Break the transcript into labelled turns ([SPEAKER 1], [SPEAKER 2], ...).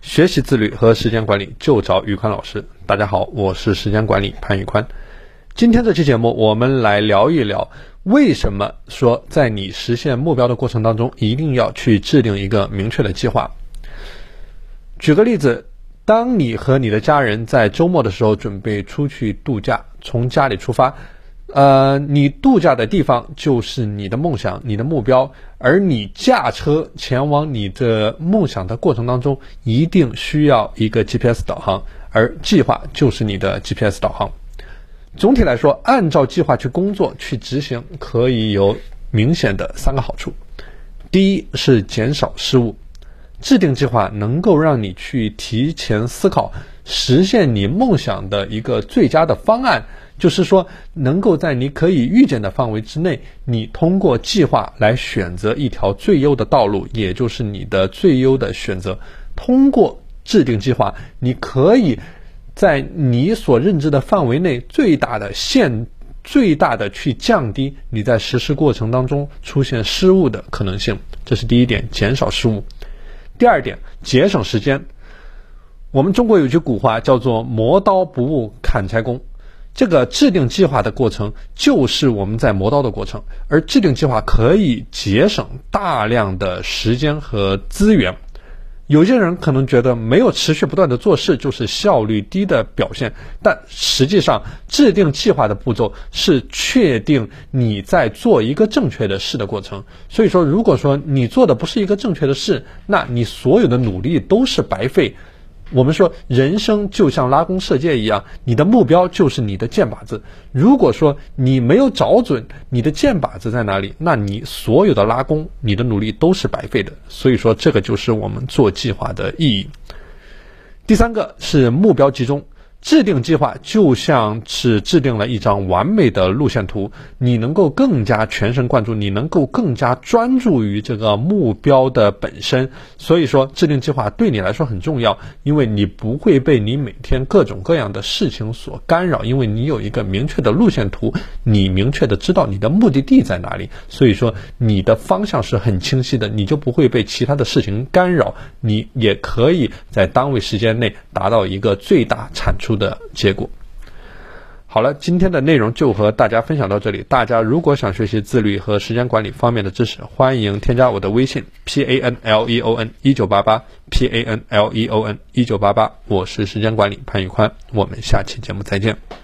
[SPEAKER 1] 学习自律和时间管理就找宇宽老师。大家好，我是时间管理潘宇宽。今天这期节目，我们来聊一聊为什么说在你实现目标的过程当中，一定要去制定一个明确的计划。举个例子，当你和你的家人在周末的时候准备出去度假，从家里出发。呃，你度假的地方就是你的梦想、你的目标，而你驾车前往你的梦想的过程当中，一定需要一个 GPS 导航，而计划就是你的 GPS 导航。总体来说，按照计划去工作、去执行，可以有明显的三个好处。第一是减少失误，制定计划能够让你去提前思考，实现你梦想的一个最佳的方案。就是说，能够在你可以预见的范围之内，你通过计划来选择一条最优的道路，也就是你的最优的选择。通过制定计划，你可以在你所认知的范围内，最大的限、最大的去降低你在实施过程当中出现失误的可能性。这是第一点，减少失误。第二点，节省时间。我们中国有句古话叫做“磨刀不误砍柴工”。这个制定计划的过程就是我们在磨刀的过程，而制定计划可以节省大量的时间和资源。有些人可能觉得没有持续不断的做事就是效率低的表现，但实际上制定计划的步骤是确定你在做一个正确的事的过程。所以说，如果说你做的不是一个正确的事，那你所有的努力都是白费。我们说，人生就像拉弓射箭一样，你的目标就是你的箭靶子。如果说你没有找准你的箭靶子在哪里，那你所有的拉弓，你的努力都是白费的。所以说，这个就是我们做计划的意义。第三个是目标集中。制定计划就像是制定了一张完美的路线图，你能够更加全神贯注，你能够更加专注于这个目标的本身。所以说，制定计划对你来说很重要，因为你不会被你每天各种各样的事情所干扰，因为你有一个明确的路线图，你明确的知道你的目的地在哪里。所以说，你的方向是很清晰的，你就不会被其他的事情干扰，你也可以在单位时间内达到一个最大产出。出的结果。好了，今天的内容就和大家分享到这里。大家如果想学习自律和时间管理方面的知识，欢迎添加我的微信 p a n l e o n 一九八八 p a n l e o n 一九八八。我是时间管理潘宇宽，我们下期节目再见。